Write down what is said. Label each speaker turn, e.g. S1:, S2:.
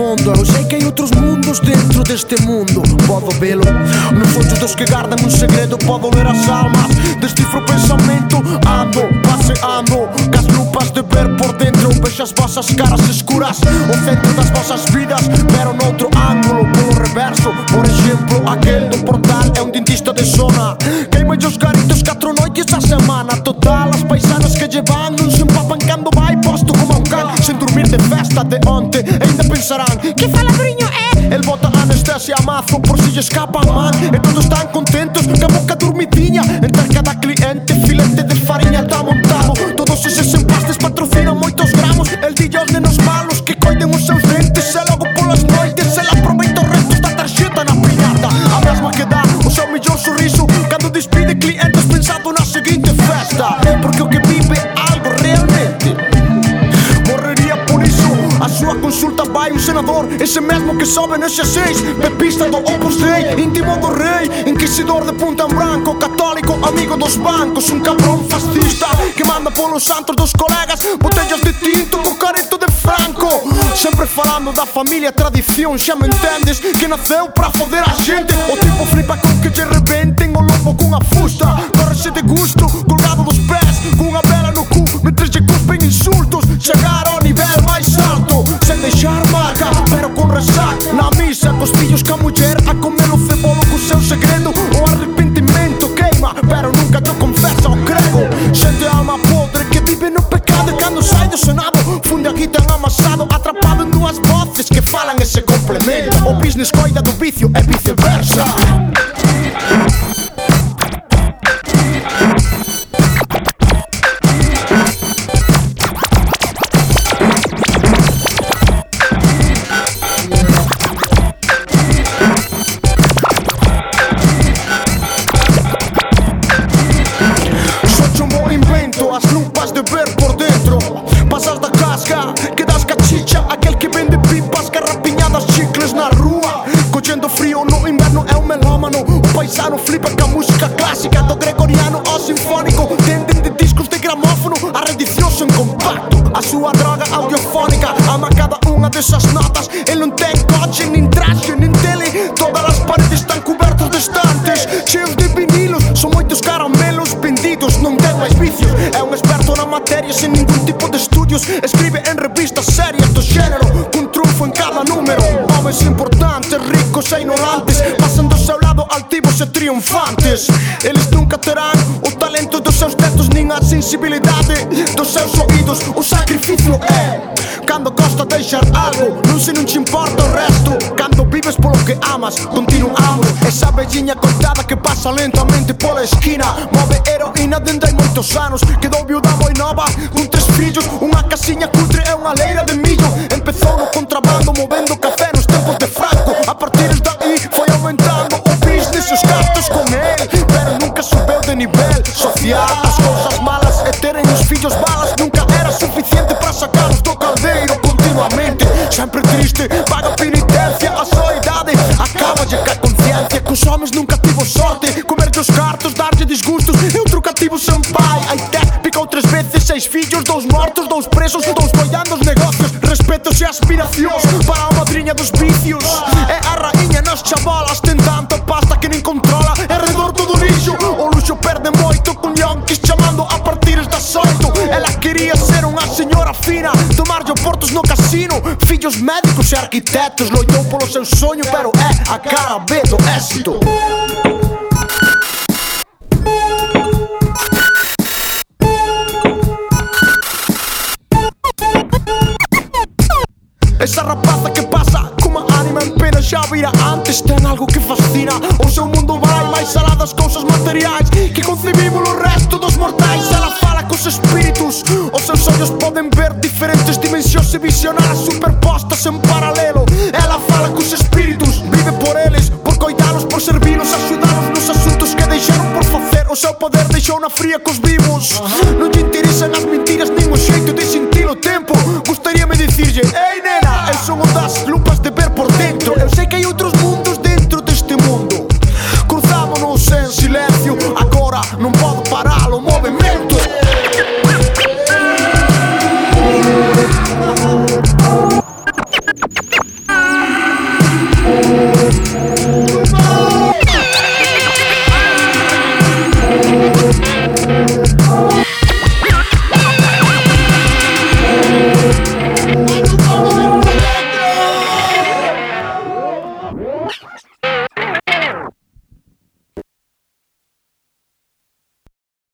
S1: fondo Eu sei que hai outros mundos dentro deste mundo. Podo velo Nos ollos dos que gardan un segredo Podo ler as almas Descifro o pensamento. Ando, paseando Cas lupas de ver por dentro. Vexo as vosas caras escuras O centro das vosas vidas Pero noutro ángulo Polo reverso. Por exemplo, aquel do portal É un dentista de zona. Queima os garitos catro noites a semana. Total, as paisanas que llevan Non se empapan vai posto como un can Sen dormir de festa de onte avisarán Que falabriño é? Eh? El bota anestesia mazo por si lle escapa man E todos están contentos ca boca dormitiña Entre cada cliente filete de fariña está montado Todos eses empastes patrocinan moitos gramos El dillo aos nenos malos que coiden os seus dentes Senhor Ese mesmo que sobe nese seis. Pepista do Opus Dei Íntimo do rei. Inquisidor de punta en branco Católico, amigo dos bancos. Un cabrón fascista Que manda polos santos dos colegas. Botellas de tinto Co careto de Franco. Sempre falando da família, tradición Xa me entendes que nasceu pra foder a xente. O tipo flipa con que lle rebentem O lobo cunha fusta. Corre de gusto business coida do vicio e viceversa Soy un bo invento, as nunca flipper ca música clásica do gregoriano ao sinfónico Tenden de discos de gramófono a reedicións sen compacto A súa droga audiofónica ama cada unha desas notas El non ten coche, nin traxe, nin tele Todas as paredes están cubertos de estantes Cheos de vinilos, son moitos caramelos vendidos Non ten máis vicios, é un experto na materia sen ningún tipo de estudios Escribe en revistas deuses Eles nunca terán o talento dos seus textos Nin a sensibilidade dos seus oídos O sacrificio é Cando costa deixar algo Non se non te importa o resto Cando vives polo que amas Continuamos Esa velliña cortada que pasa lentamente pola esquina Move heroína dende hai moitos anos Quedou viuda moi nova Con tres fillos Unha casiña cutre e unha leira de millo Empezou meus filhos balas nunca era suficiente para sacá-los do caldeiro continuamente. Sempre triste, paga penitência, a solidade acaba de cair consciência que os homens nunca tive sorte. Comer teus cartos, dar-te desgustos, eu trocativo sem pai. Até picou três vezes, seis filhos, dois mortos, dois presos, dois boiando os negócios. Respeitos e aspirações para a madrinha dos vícios. É a rainha nas chavalas, tem tanta pasta que nem controla, é redor todo lixo. parafina Tomarlle portos no casino Fillos médicos e arquitectos Loitou polo seu soño pero é a cara B do éxito Esa rapaza que pasa como ánima en pena xa vira antes ten algo que fascina. O seu mundo vai máis alá das cousas materiais Que concibimos o resto dos mortais Ela fala cos espíritus, os poden ver diferentes dimensións e visionar superpostas en paralelo. Ela fala cos espíritus, vive por eles, por coitalos, por servilos, axudalos nos asuntos que deixaron por facer. O seu poder deixou na fría cos vivos. Non Ooh.